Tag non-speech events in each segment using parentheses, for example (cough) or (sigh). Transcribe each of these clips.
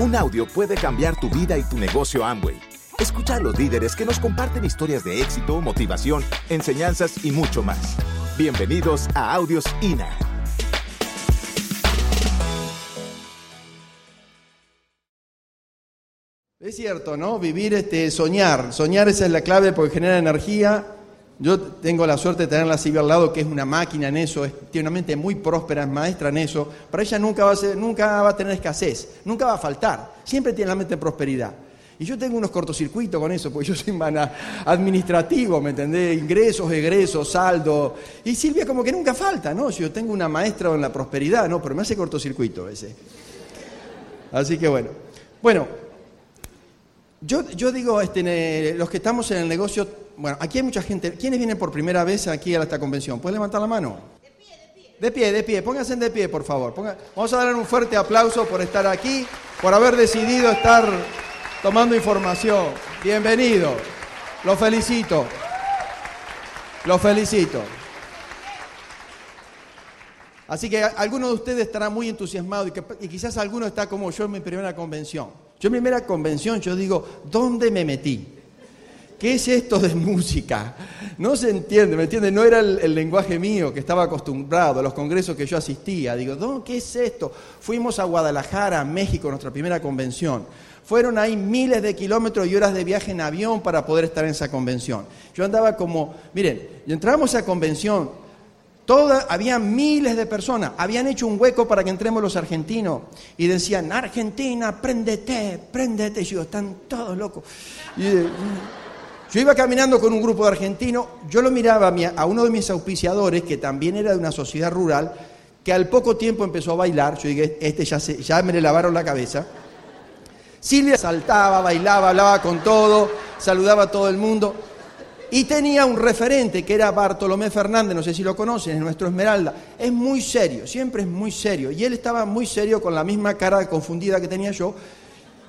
Un audio puede cambiar tu vida y tu negocio Amway. Escucha a los líderes que nos comparten historias de éxito, motivación, enseñanzas y mucho más. Bienvenidos a Audios INA. Es cierto, ¿no? Vivir, este, soñar. Soñar esa es la clave porque genera energía. Yo tengo la suerte de tenerla así al lado, que es una máquina en eso, es, tiene una mente muy próspera, es maestra en eso. Para ella nunca va, a ser, nunca va a tener escasez, nunca va a faltar. Siempre tiene la mente en prosperidad. Y yo tengo unos cortocircuitos con eso, porque yo soy administrativo, ¿me entendés? Ingresos, egresos, saldo. Y Silvia como que nunca falta, ¿no? Si yo tengo una maestra en la prosperidad, ¿no? Pero me hace cortocircuito ese. Así que bueno. Bueno, yo, yo digo, este, los que estamos en el negocio, bueno, aquí hay mucha gente. ¿Quiénes vienen por primera vez aquí a esta convención? ¿Pueden levantar la mano? De pie, de pie. De pie, de pie. Pónganse de pie, por favor. Vamos a darle un fuerte aplauso por estar aquí, por haber decidido estar tomando información. Bienvenido. Los felicito. Los felicito. Así que algunos de ustedes estarán muy entusiasmados y, y quizás alguno está como yo en mi primera convención. Yo en mi primera convención, yo digo, ¿dónde me metí? ¿Qué es esto de música? No se entiende, ¿me entiende? No era el, lenguaje mío que estaba acostumbrado a los congresos que yo asistía. Digo, ¿qué es esto? Fuimos a Guadalajara, México, nuestra primera convención. Fueron ahí miles de kilómetros y horas de viaje en avión para poder estar en esa convención. Yo andaba como, miren, entramos a esa convención, había miles de personas, habían hecho un hueco para que entremos los argentinos y decían, Argentina, préndete, préndete. Y yo, están todos locos. Eh, yo iba caminando con un grupo de argentinos, yo lo miraba a, uno de mis auspiciadores, que también era de una sociedad rural, que al poco tiempo empezó a bailar, yo dije, este ya, se, ya me le lavaron la cabeza. Silvia saltaba, bailaba, hablaba con todo, saludaba a todo el mundo. Y tenía un referente que era Bartolomé Fernández, no sé si lo conocen, es nuestro Esmeralda. Es muy serio, siempre es muy serio. Y él estaba muy serio con la misma cara confundida que tenía yo.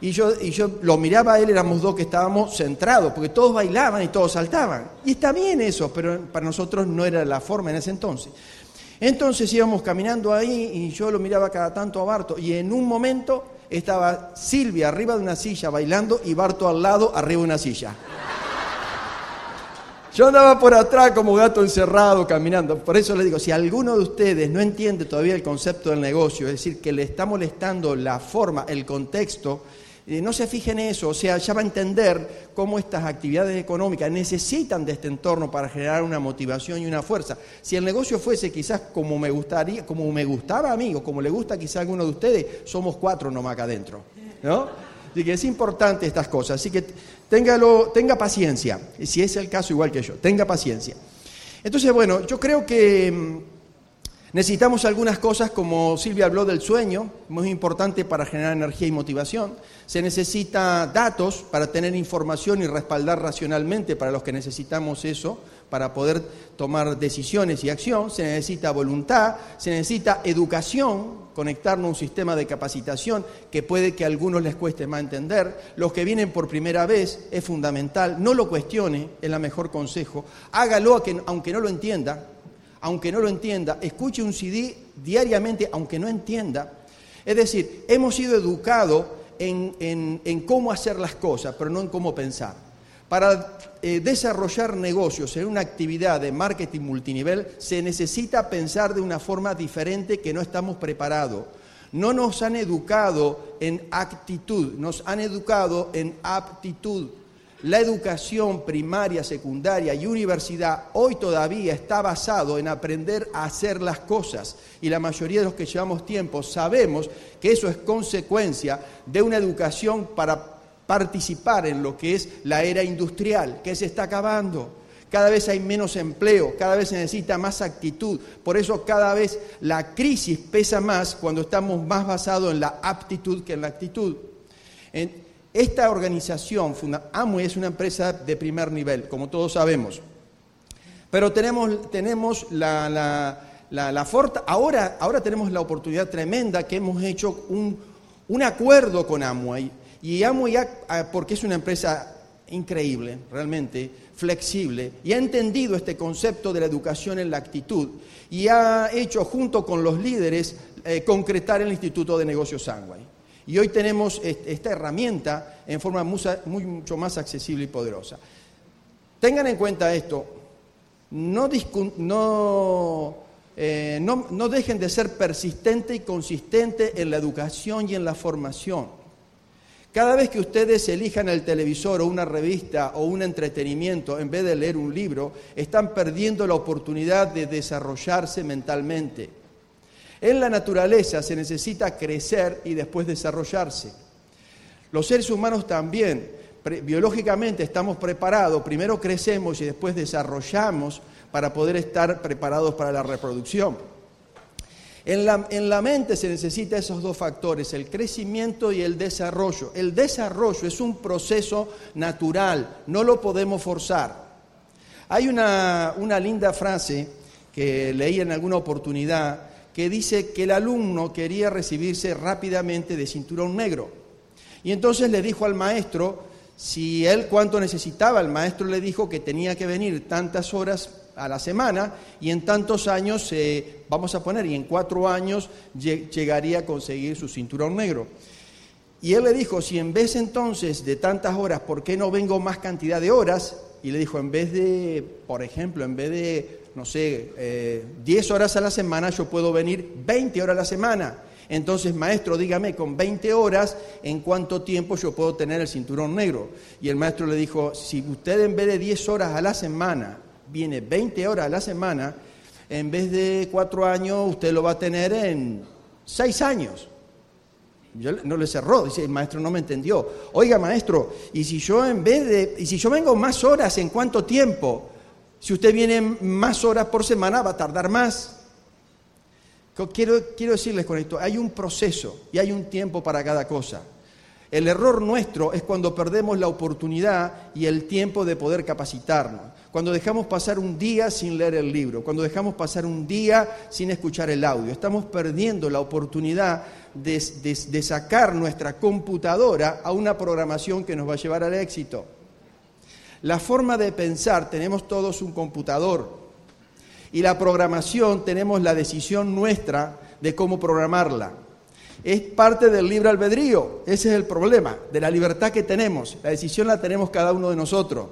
Y yo, y yo lo miraba a él, éramos dos que estábamos centrados, porque todos bailaban y todos saltaban. Y está bien eso, pero para nosotros no era la forma en ese entonces. Entonces íbamos caminando ahí y yo lo miraba cada tanto a Barto. Y en un momento estaba Silvia arriba de una silla bailando y Barto al lado arriba de una silla. Yo andaba por atrás como gato encerrado caminando. Por eso le digo, si alguno de ustedes no entiende todavía el concepto del negocio, es decir, que le está molestando la forma, el contexto, eh, no se fije en eso, o sea, ya va a entender cómo estas actividades económicas necesitan de este entorno para generar una motivación y una fuerza. Si el negocio fuese quizás como me gustaría, como me gustaba a mí, o como le gusta quizás a alguno de ustedes, somos cuatro nomás acá adentro, ¿no? Así que es importante estas cosas. Así que tenga paciencia. Si es el caso, igual que yo, tenga paciencia. Entonces, bueno, yo creo que mm, necesitamos algunas cosas, como Silvia habló del sueño, muy importante para generar energía y motivación. Se necesita datos para tener información y respaldar racionalmente para los que necesitamos eso para poder tomar decisiones y acción, se necesita voluntad, se necesita educación, conectarnos a un sistema de capacitación que puede que a algunos les cueste más entender. Los que vienen por primera vez es fundamental, no lo cuestione, es el mejor consejo, hágalo aunque no lo entienda, aunque no lo entienda, escuche un CD diariamente aunque no entienda. Es decir, hemos sido educados en, en cómo hacer las cosas, pero no en cómo pensar. Para eh, desarrollar negocios en una actividad de marketing multinivel se necesita pensar de una forma diferente que no estamos preparados. No nos han educado en actitud, nos han educado en aptitud. La educación primaria, secundaria y universidad hoy todavía está basado en aprender a hacer las cosas y la mayoría de los que llevamos tiempo sabemos que eso es consecuencia de una educación para participar en lo que es la era industrial, que se está acabando. Cada vez hay menos empleo, cada vez se necesita más actitud. Por eso cada vez la crisis pesa más cuando estamos más basados en la aptitud que en la actitud. Esta organización, Amway, es una empresa de primer nivel, como todos sabemos. Pero tenemos, tenemos la, la, la, ahora, ahora tenemos la oportunidad tremenda que hemos hecho un, un acuerdo con Amway y ya porque es una empresa increíble, realmente flexible, y ha entendido este concepto de la educación en la actitud y ha hecho junto con los líderes eh, concretar el Instituto de Negocios Sangway. Y hoy tenemos esta herramienta en forma mucho más accesible y poderosa. Tengan en cuenta esto, no, eh, no dejen de ser persistente y consistente en la educación y en la formación. Cada vez que ustedes elijan el televisor o una revista o un entretenimiento en vez de leer un libro, están perdiendo la oportunidad de desarrollarse mentalmente. En la naturaleza se necesita crecer y después desarrollarse. Los seres humanos también, biológicamente estamos preparados, primero crecemos y después desarrollamos para poder estar preparados para la reproducción. En la, mente se necesita esos dos factores, el crecimiento y el desarrollo. El desarrollo es un proceso natural, no lo podemos forzar. Hay una, una linda frase que leí en alguna oportunidad que dice que el alumno quería recibirse rápidamente de cinturón negro. Y entonces le dijo al maestro si él cuánto necesitaba. El maestro le dijo que tenía que venir tantas horas a la semana y en tantos años, eh, vamos a poner, y en cuatro años llegaría a conseguir su cinturón negro. Y él le dijo, si en vez entonces de tantas horas, ¿por qué no vengo más cantidad de horas? Y le dijo, en vez de, por ejemplo, en vez de, no sé, 10 eh, horas a la semana, yo puedo venir 20 horas a la semana. Entonces, maestro, dígame, con 20 horas, ¿en cuánto tiempo yo puedo tener el cinturón negro? Y el maestro le dijo, si usted en vez de 10 horas a la semana viene 20 horas a la semana, en vez de cuatro años, usted lo va a tener en seis años. Yo no le cerró, dice, el maestro no me entendió. Oiga, maestro, y si yo en vez de, y si yo vengo más horas, ¿en cuánto tiempo? Si usted viene más horas por semana, va a tardar más. Quiero, quiero decirles con esto, hay un proceso y hay un tiempo para cada cosa. El error nuestro es cuando perdemos la oportunidad y el tiempo de poder capacitarnos cuando dejamos pasar un día sin leer el libro, cuando dejamos pasar un día sin escuchar el audio. Estamos perdiendo la oportunidad de, sacar nuestra computadora a una programación que nos va a llevar al éxito. La forma de pensar, tenemos todos un computador y la programación tenemos la decisión nuestra de cómo programarla. Es parte del libre albedrío, ese es el problema, de la libertad que tenemos. La decisión la tenemos cada uno de nosotros.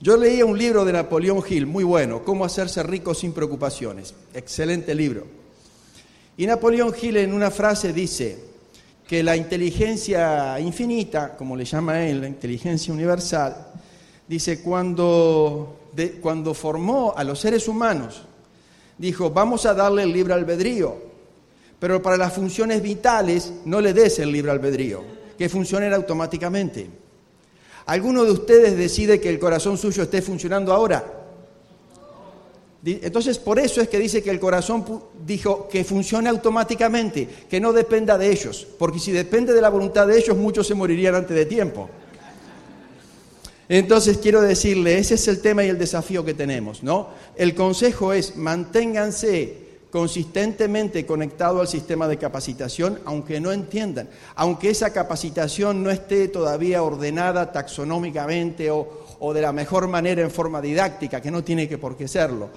Yo leía un libro de Napoleón Hill, muy bueno, Cómo hacerse rico sin preocupaciones. Excelente libro. Y Napoleón Hill en una frase dice que la inteligencia infinita, como le llama él, la inteligencia universal, dice, cuando, cuando formó a los seres humanos, dijo, vamos a darle el libre albedrío, pero para las funciones vitales no le des el libre albedrío, que funcionen automáticamente. ¿Alguno de ustedes decide que el corazón suyo esté funcionando ahora? Entonces, por eso es que dice que el corazón dijo que funcione automáticamente, que no dependa de ellos, porque si depende de la voluntad de ellos, muchos se morirían antes de tiempo. Entonces, quiero decirle, ese es el tema y el desafío que tenemos, ¿no? El consejo es manténganse consistentemente conectado al sistema de capacitación, aunque no entiendan, aunque esa capacitación no esté todavía ordenada taxonómicamente o, de la mejor manera en forma didáctica, que no tiene que por qué serlo.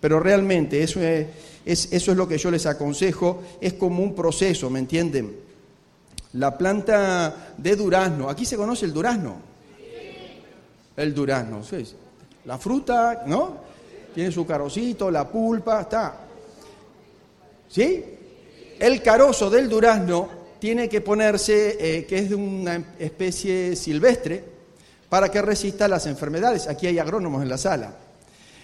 Pero realmente eso es, eso es lo que yo les aconsejo, es como un proceso, ¿me entienden? La planta de durazno, aquí se conoce el durazno. El durazno, la fruta, ¿no? Tiene su carocito, la pulpa, está. ¿Sí? El carozo del durazno tiene que ponerse, eh, que es de una especie silvestre, para que resista las enfermedades. Aquí hay agrónomos en la sala.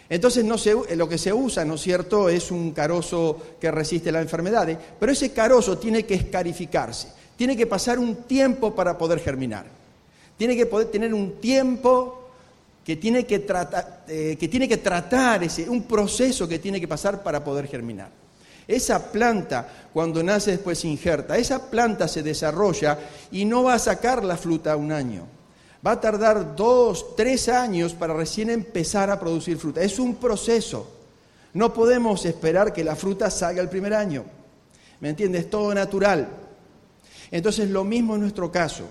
Entonces no eh, lo que se usa, ¿no es cierto?, es un carozo que resiste las enfermedades, pero ese carozo tiene que escarificarse, tiene que pasar un tiempo para poder germinar, tiene que poder tener un tiempo que tiene que, tratar, eh, que, tiene que tratar ese, un proceso que tiene que pasar para poder germinar. Esa planta, cuando nace después se injerta, esa planta se desarrolla y no va a sacar la fruta un año. Va a tardar dos, tres años para recién empezar a producir fruta. Es un proceso. No podemos esperar que la fruta salga el primer año. ¿Me entiendes? Es todo natural. Entonces, lo mismo en nuestro caso.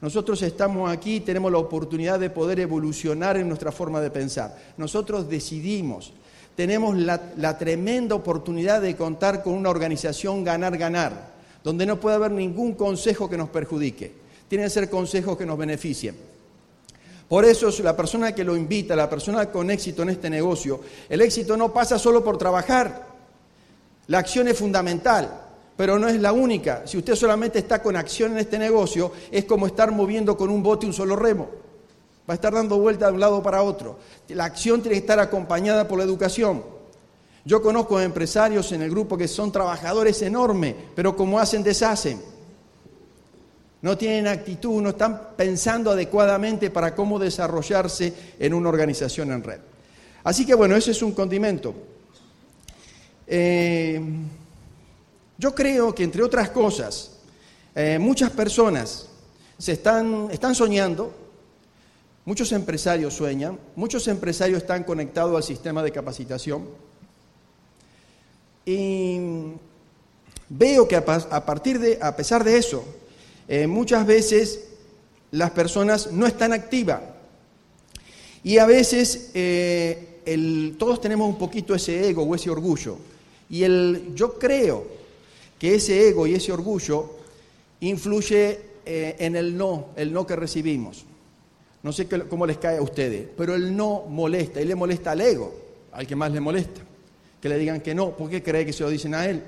Nosotros estamos aquí, tenemos la oportunidad de poder evolucionar en nuestra forma de pensar. Nosotros decidimos tenemos la, tremenda oportunidad de contar con una organización ganar-ganar. donde no puede haber ningún consejo que nos perjudique. Tienen que ser consejos que nos beneficien. Por eso la persona que lo invita, la persona con éxito en este negocio, el éxito no pasa solo por trabajar. La acción es fundamental, pero no es la única. Si usted solamente está con acción en este negocio, es como estar moviendo con un bote un solo remo. Va a estar dando vuelta de un lado para otro. La acción tiene que estar acompañada por la educación. Yo conozco empresarios en el grupo que son trabajadores enormes, pero como hacen, deshacen. No tienen actitud, no están pensando adecuadamente para cómo desarrollarse en una organización en red. Así que bueno, ese es un condimento. Eh, yo creo que entre otras cosas, eh, muchas personas se están, están soñando, muchos empresarios sueñan, muchos empresarios están conectados al sistema de capacitación y veo que a, partir de, a pesar de eso, eh, muchas veces las personas no están activas. Y a veces eh, todos tenemos un poquito ese ego o ese orgullo. Y el, yo creo que ese ego y ese orgullo influye eh, en el no, el no que recibimos. No sé cómo les cae a ustedes, pero el no molesta y le molesta al ego, al que más le molesta que le digan que no, ¿por qué cree que se lo dicen a él?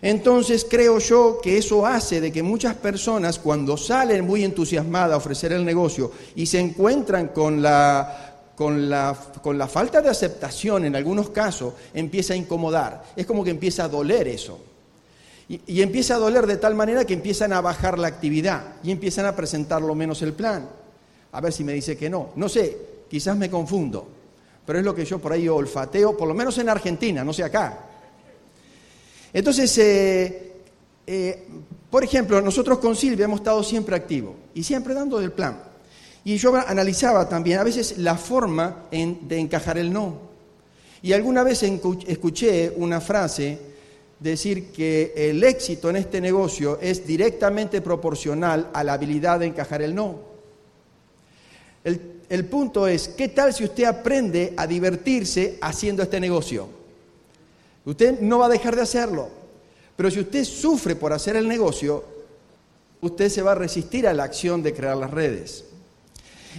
Entonces creo yo que eso hace de que muchas personas cuando salen muy entusiasmadas a ofrecer el negocio y se encuentran con la, con la, con la falta de aceptación en algunos casos, empieza a incomodar. Es como que empieza a doler eso. Y, y, empieza a doler de tal manera que empiezan a bajar la actividad y empiezan a presentar lo menos el plan. A ver si me dice que no. No sé, quizás me confundo pero es lo que yo por ahí olfateo, por lo menos en Argentina, no sé acá. Entonces, eh, eh, por ejemplo, nosotros con Silvia hemos estado siempre activos y siempre dando del plan. Y yo analizaba también a veces la forma de encajar el no. Y alguna vez escuché una frase decir que el éxito en este negocio es directamente proporcional a la habilidad de encajar el no. El punto es, ¿qué tal si usted aprende a divertirse haciendo este negocio? Usted no va a dejar de hacerlo, pero si usted sufre por hacer el negocio, usted se va a resistir a la acción de crear las redes.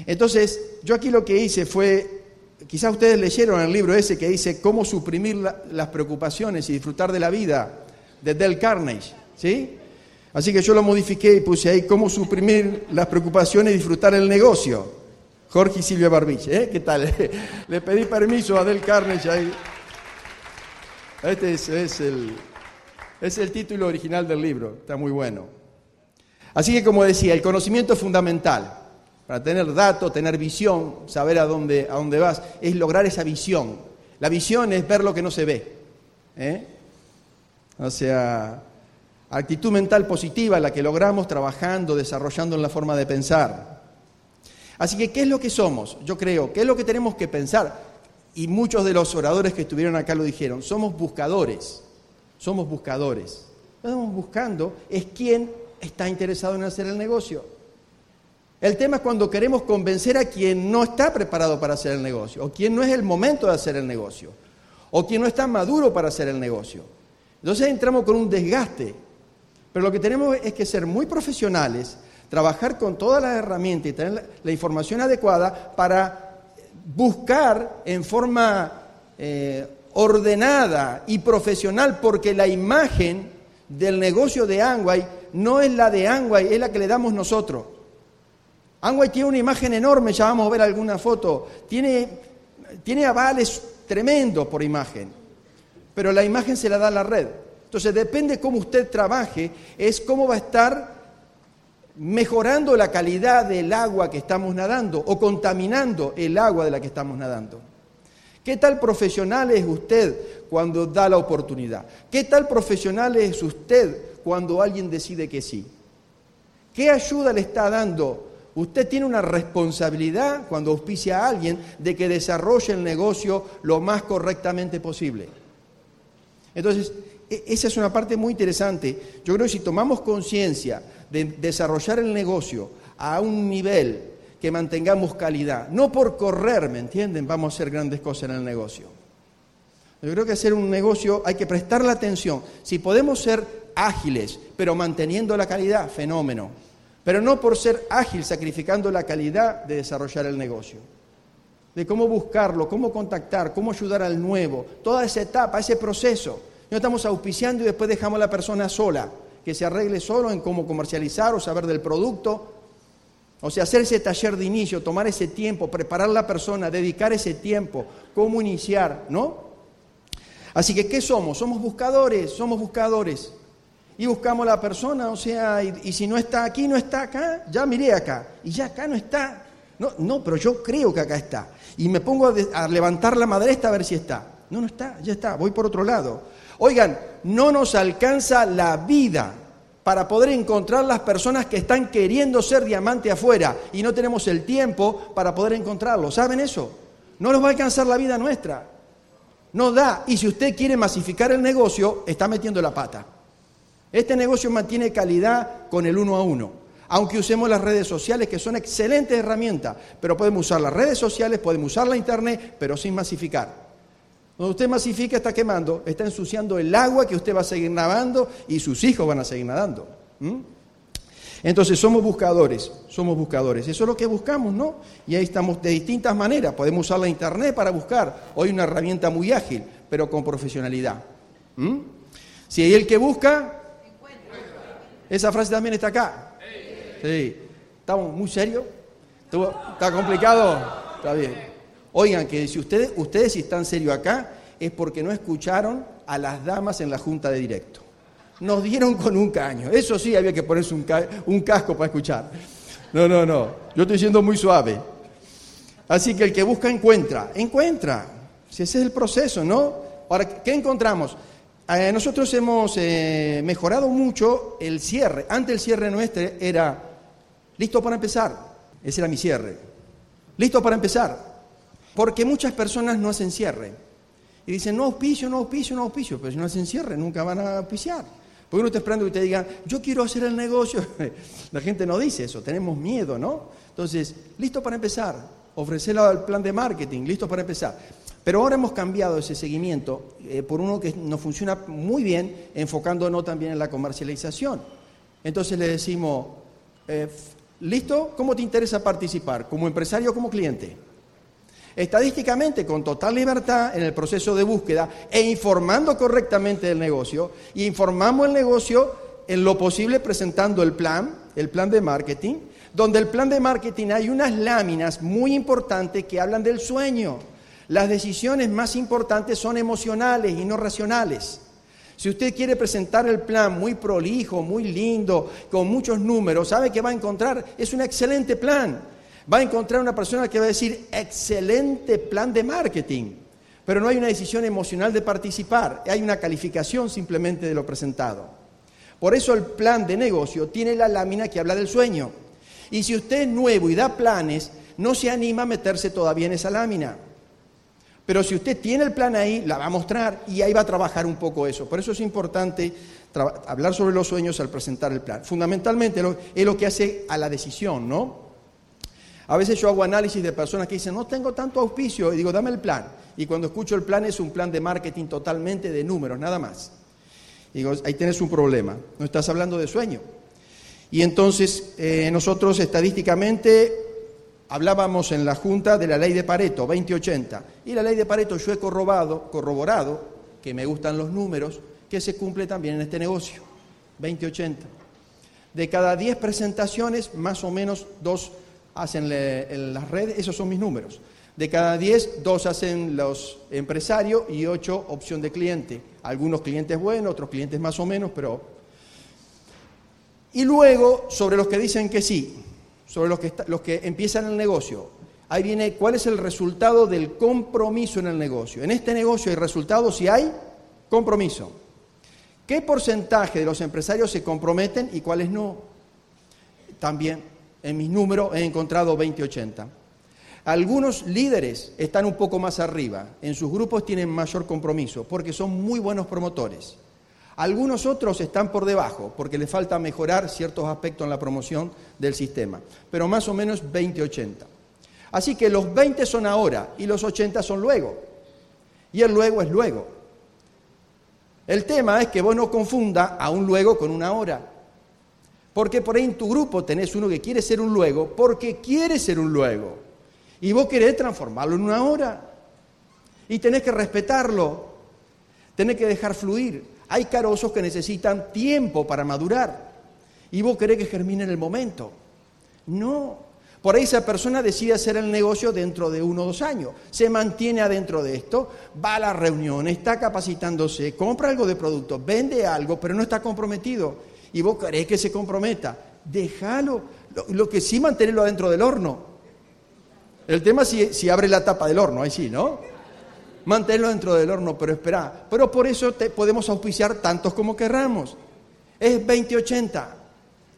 Entonces, yo aquí lo que hice fue, quizás ustedes leyeron el libro ese que dice cómo suprimir las preocupaciones y disfrutar de la vida, de Del Carnage, ¿sí? Así que yo lo modifiqué y puse ahí cómo suprimir las preocupaciones y disfrutar el negocio. Jorge y Silvia Barbich, ¿eh? ¿Qué tal? (laughs) Le pedí permiso a Del Carnage ahí. Este es, el, es el título original del libro, está muy bueno. Así que como decía, el conocimiento es fundamental. Para tener datos, tener visión, saber a dónde, a dónde vas, es lograr esa visión. La visión es ver lo que no se ve. ¿eh? O sea, actitud mental positiva, la que logramos trabajando, desarrollando en la forma de pensar. Así que, ¿qué es lo que somos? Yo creo, ¿qué es lo que tenemos que pensar? Y muchos de los oradores que estuvieron acá lo dijeron, somos buscadores, somos buscadores. Lo estamos buscando es quién está interesado en hacer el negocio. El tema es cuando queremos convencer a quien no está preparado para hacer el negocio, o quien no es el momento de hacer el negocio, o quien no está maduro para hacer el negocio. Entonces entramos con un desgaste. Pero lo que tenemos es que ser muy profesionales, trabajar con todas las herramientas y tener la, información adecuada para buscar en forma eh, ordenada y profesional, porque la imagen del negocio de Angway no es la de Angway, es la que le damos nosotros. Angway tiene una imagen enorme, ya vamos a ver alguna foto, tiene, tiene avales tremendos por imagen, pero la imagen se la da la red. Entonces depende cómo usted trabaje, es cómo va a estar mejorando la calidad del agua que estamos nadando o contaminando el agua de la que estamos nadando. ¿Qué tal profesional es usted cuando da la oportunidad? ¿Qué tal profesional es usted cuando alguien decide que sí? ¿Qué ayuda le está dando? Usted tiene una responsabilidad cuando auspicia a alguien de que desarrolle el negocio lo más correctamente posible. Entonces, e, esa es una parte muy interesante. Yo creo que si tomamos conciencia de desarrollar el negocio a un nivel que mantengamos calidad. No por correr, ¿me entienden? Vamos a hacer grandes cosas en el negocio. Yo creo que hacer un negocio hay que prestar la atención. Si podemos ser ágiles, pero manteniendo la calidad, fenómeno. Pero no por ser ágil, sacrificando la calidad de desarrollar el negocio. De cómo buscarlo, cómo contactar, cómo ayudar al nuevo, toda esa etapa, ese proceso. No estamos auspiciando y después dejamos a la persona sola, que se arregle solo en cómo comercializar o saber del producto. O sea, hacer ese taller de inicio, tomar ese tiempo, preparar la persona, dedicar ese tiempo, cómo iniciar, ¿no? Así que, ¿qué somos? Somos buscadores, somos buscadores. Y buscamos la persona, o sea, y, si no está aquí, no está acá, ya miré acá, y ya acá no está. No, no, pero yo creo que acá está. Y me pongo a, a levantar la madresta a ver si está. No, no está, ya está, voy por otro lado. Oigan, no nos alcanza la vida para poder encontrar las personas que están queriendo ser diamante afuera y no tenemos el tiempo para poder encontrarlos. ¿Saben eso? No nos va a alcanzar la vida nuestra. No da. Y si usted quiere masificar el negocio, está metiendo la pata. Este negocio mantiene calidad con el uno a uno. Aunque usemos las redes sociales, que son excelentes herramientas, pero podemos usar las redes sociales, podemos usar la internet, pero sin masificar. Cuando usted masifica, está quemando, está ensuciando el agua que usted va a seguir nadando y sus hijos van a seguir nadando. Entonces somos buscadores, somos buscadores. Eso es lo que buscamos, ¿no? Y ahí estamos de distintas maneras. Podemos usar la internet para buscar. Hoy una herramienta muy ágil, pero con profesionalidad. Si hay el que busca, esa frase también está acá. Sí. ¿Estamos muy serios? ¿Está complicado? Está bien. Oigan, que si ustedes, ustedes si están serios acá, es porque no escucharon a las damas en la junta de directo nos dieron con un caño. Eso sí, había que ponerse un, casco para escuchar. No, no, no. Yo estoy siendo muy suave. Así que el que busca encuentra. Encuentra. Si ese es el proceso, ¿no? Ahora, ¿qué encontramos? Eh, nosotros hemos eh, mejorado mucho el cierre. Antes el cierre nuestro era listo para empezar. Ese era mi cierre. Listo para empezar. Porque muchas personas no hacen cierre. Y dicen, no auspicio, no auspicio, no auspicio. Pero si no hacen cierre, nunca van a auspiciar. Porque uno está esperando que usted diga, yo quiero hacer el negocio. (laughs) La gente no dice eso, tenemos miedo, ¿no? Entonces, listo para empezar, ofrecerlo al plan de marketing, listo para empezar. Pero ahora hemos cambiado ese seguimiento eh, por uno que nos funciona muy bien, enfocándonos también en la comercialización. Entonces le decimos, eh, ¿listo? ¿Cómo te interesa participar? ¿Como empresario o como cliente? Estadísticamente con total libertad en el proceso de búsqueda e informando correctamente del negocio informamos el negocio en lo posible presentando el plan, el plan de marketing, donde el plan de marketing hay unas láminas muy importantes que hablan del sueño. Las decisiones más importantes son emocionales y no racionales. Si usted quiere presentar el plan muy prolijo, muy lindo, con muchos números, sabe que va a encontrar, es un excelente plan va a encontrar una persona que va a decir, excelente plan de marketing, pero no hay una decisión emocional de participar, hay una calificación simplemente de lo presentado. Por eso el plan de negocio tiene la lámina que habla del sueño. Y si usted es nuevo y da planes, no se anima a meterse todavía en esa lámina. Pero si usted tiene el plan ahí, la va a mostrar y ahí va a trabajar un poco eso. Por eso es importante hablar sobre los sueños al presentar el plan. Fundamentalmente es lo que hace a la decisión, ¿no? A veces yo hago análisis de personas que dicen, no tengo tanto auspicio, y digo, dame el plan. Y cuando escucho el plan es un plan de marketing totalmente de números, nada más. Y digo, ahí tienes un problema, no estás hablando de sueño. Y entonces eh, nosotros estadísticamente hablábamos en la Junta de la ley de Pareto, 2080. Y la ley de Pareto yo he corroborado, corroborado, que me gustan los números, que se cumple también en este negocio, 2080. De cada 10 presentaciones, más o menos dos hacen en las redes, esos son mis números. De cada 10, dos hacen los empresarios y 8 opción de cliente. Algunos clientes buenos, otros clientes más o menos, pero... Y luego, sobre los que dicen que sí, sobre los que, los que empiezan el negocio, ahí viene cuál es el resultado del compromiso en el negocio. En este negocio hay resultados si hay compromiso. ¿Qué porcentaje de los empresarios se comprometen y cuáles no? También en mis números he encontrado 20-80. Algunos líderes están un poco más arriba, en sus grupos tienen mayor compromiso porque son muy buenos promotores. Algunos otros están por debajo porque les falta mejorar ciertos aspectos en la promoción del sistema, pero más o menos 20-80. Así que los 20 son ahora y los 80 son luego. Y el luego es luego. El tema es que vos no confunda a un luego con una hora. Porque por ahí en tu grupo tenés uno que quiere ser un luego porque quiere ser un luego. Y vos querés transformarlo en una hora. Y tenés que respetarlo. Tenés que dejar fluir. Hay carozos que necesitan tiempo para madurar. Y vos querés que germine en el momento. No. Por ahí esa persona decide hacer el negocio dentro de uno o dos años, se mantiene adentro de esto, va a la reunión, está capacitándose, compra algo de producto, vende algo, pero no está comprometido. Y vos querés que se comprometa, déjalo. Lo, que sí, mantenerlo adentro del horno. El tema es si, si abre la tapa del horno, ahí sí, ¿no? Mantenerlo dentro del horno, pero espera. Pero por eso te podemos auspiciar tantos como querramos. Es 20-80.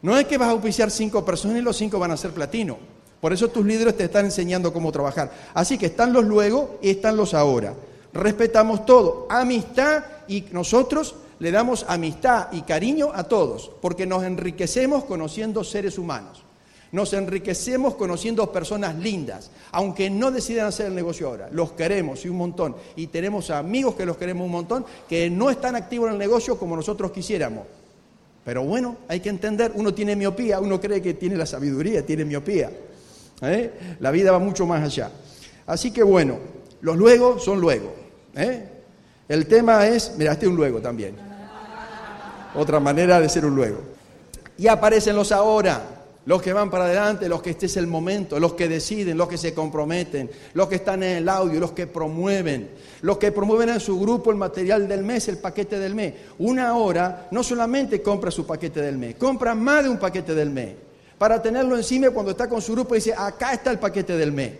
No es que vas a auspiciar cinco personas y los cinco van a ser platino. Por eso tus líderes te están enseñando cómo trabajar. Así que están los luego y están los ahora. Respetamos todo. Amistad y nosotros le damos amistad y cariño a todos, porque nos enriquecemos conociendo seres humanos. Nos enriquecemos conociendo personas lindas, aunque no decidan hacer el negocio ahora. Los queremos y un montón. Y tenemos amigos que los queremos un montón, que no están activos en el negocio como nosotros quisiéramos. Pero bueno, hay que entender, uno tiene miopía, uno cree que tiene la sabiduría, tiene miopía. ¿eh? La vida va mucho más allá. Así que bueno, los luego son luego. ¿eh? El tema es, mira, este es un luego también. Otra manera de ser un luego. Y aparecen los ahora, los que van para adelante, los que este es el momento, los que deciden, los que se comprometen, los que están en el audio, los que promueven, los que promueven en su grupo el material del mes, el paquete del mes. Una hora no solamente compra su paquete del mes, compra más de un paquete del mes para tenerlo encima cuando está con su grupo y dice, acá está el paquete del mes.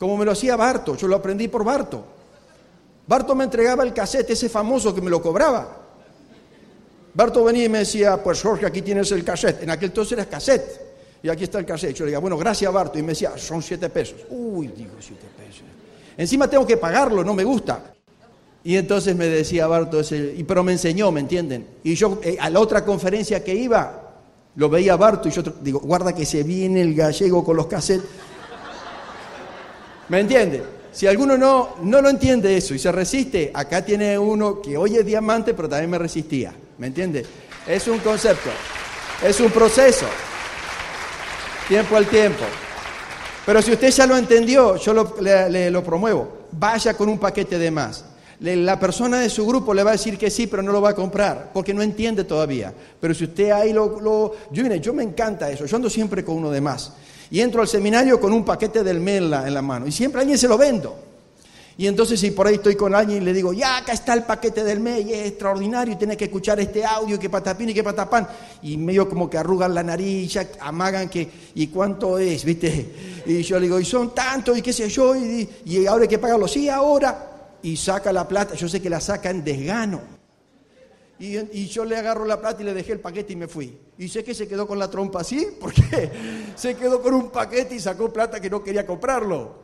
Como me lo hacía Barto, yo lo aprendí por Barto. Barto me entregaba el cassette, ese famoso que me lo cobraba. Barto venía y me decía, pues Jorge, aquí tienes el cassette. En aquel entonces era cassette. Y aquí está el cassette. Yo le decía, bueno, gracias Barto. Y me decía, son siete pesos. Uy, digo, siete pesos. Encima tengo que pagarlo, no me gusta. Y entonces me decía Barto, ese, y, pero me enseñó, ¿me entienden? Y yo eh, a la otra conferencia que iba, lo veía Barto y yo digo, guarda que se viene el gallego con los cassettes. ¿Me entiende? Si alguno no, no lo entiende eso y se resiste, acá tiene uno que hoy es diamante, pero también me resistía. ¿Me entiende? Es un concepto, es un proceso. Tiempo al tiempo. Pero si usted ya lo entendió, yo lo, le, lo promuevo. Vaya con un paquete de más la persona de su grupo le va a decir que sí, pero no lo va a comprar, porque no entiende todavía. Pero si usted ahí lo... yo, me encanta eso, yo ando siempre con uno de más. Y entro al seminario con un paquete del mes en la, mano, y siempre a alguien se lo vendo. Y entonces si por ahí estoy con alguien y le digo, ya acá está el paquete del mes y es extraordinario y tiene que escuchar este audio, que patapín y que patapán. Y medio como que arrugan la nariz, ya amagan que, ¿y cuánto es? ¿Viste? Y yo le digo, y son tanto, y qué sé yo, y, y ahora hay que pagarlo. Sí, ahora y saca la plata, yo sé que la saca en desgano. Y, yo le agarro la plata y le dejé el paquete y me fui. Y sé que se quedó con la trompa así, (laughs) porque se quedó con un paquete y sacó plata que no quería comprarlo.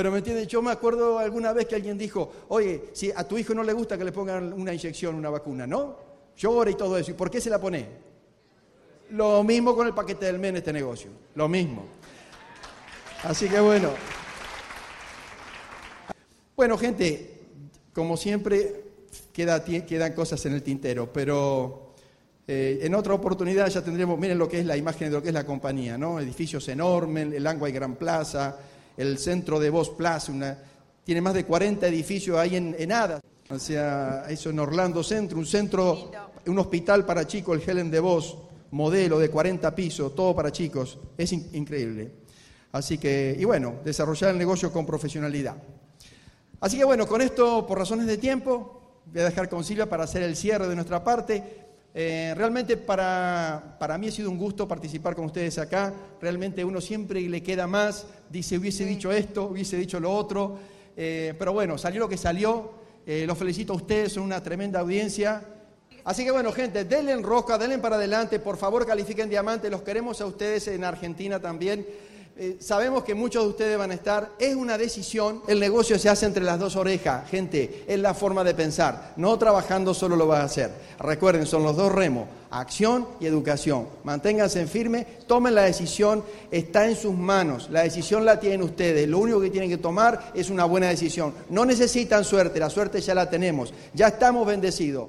Pero me entiendes, yo me acuerdo alguna vez que alguien dijo, oye, si a tu hijo no le gusta que le pongan una inyección, una vacuna, ¿no? Llora y todo eso. ¿Y por qué se la pone? Lo mismo con el paquete del MEN en este negocio. Lo mismo. Así que bueno. Bueno, gente, como siempre, quedan cosas en el tintero, pero eh, en otra oportunidad ya tendremos, miren lo que es la imagen de lo que es la compañía, ¿no? Edificios enormes, el Angua y Gran Plaza, el centro de Voz Plaza, tiene más de 40 edificios ahí en, en O sea, eso en Orlando Centro, un centro, un hospital para chicos, el Helen de Voz, modelo de 40 pisos, todo para chicos. Es increíble. Así que, y bueno, desarrollar el negocio con profesionalidad. Así que bueno, con esto, por razones de tiempo, voy a dejar con Silvia para hacer el cierre de nuestra parte. Eh, realmente para, para, mí ha sido un gusto participar con ustedes acá. Realmente uno siempre le queda más, dice, hubiese dicho esto, hubiese dicho lo otro. Eh, pero bueno, salió lo que salió. Eh, los felicito a ustedes, son una tremenda audiencia. Así que bueno, gente, denle en roca, denle para adelante, por favor califiquen diamante, los queremos a ustedes en Argentina también. Eh, sabemos que muchos de ustedes van a estar, es una decisión, el negocio se hace entre las dos orejas, gente, es la forma de pensar, no trabajando solo lo vas a hacer. Recuerden, son los dos remos, acción y educación. Manténganse en firme, tomen la decisión, está en sus manos, la decisión la tienen ustedes, lo único que tienen que tomar es una buena decisión. No necesitan suerte, la suerte ya la tenemos, ya estamos bendecidos.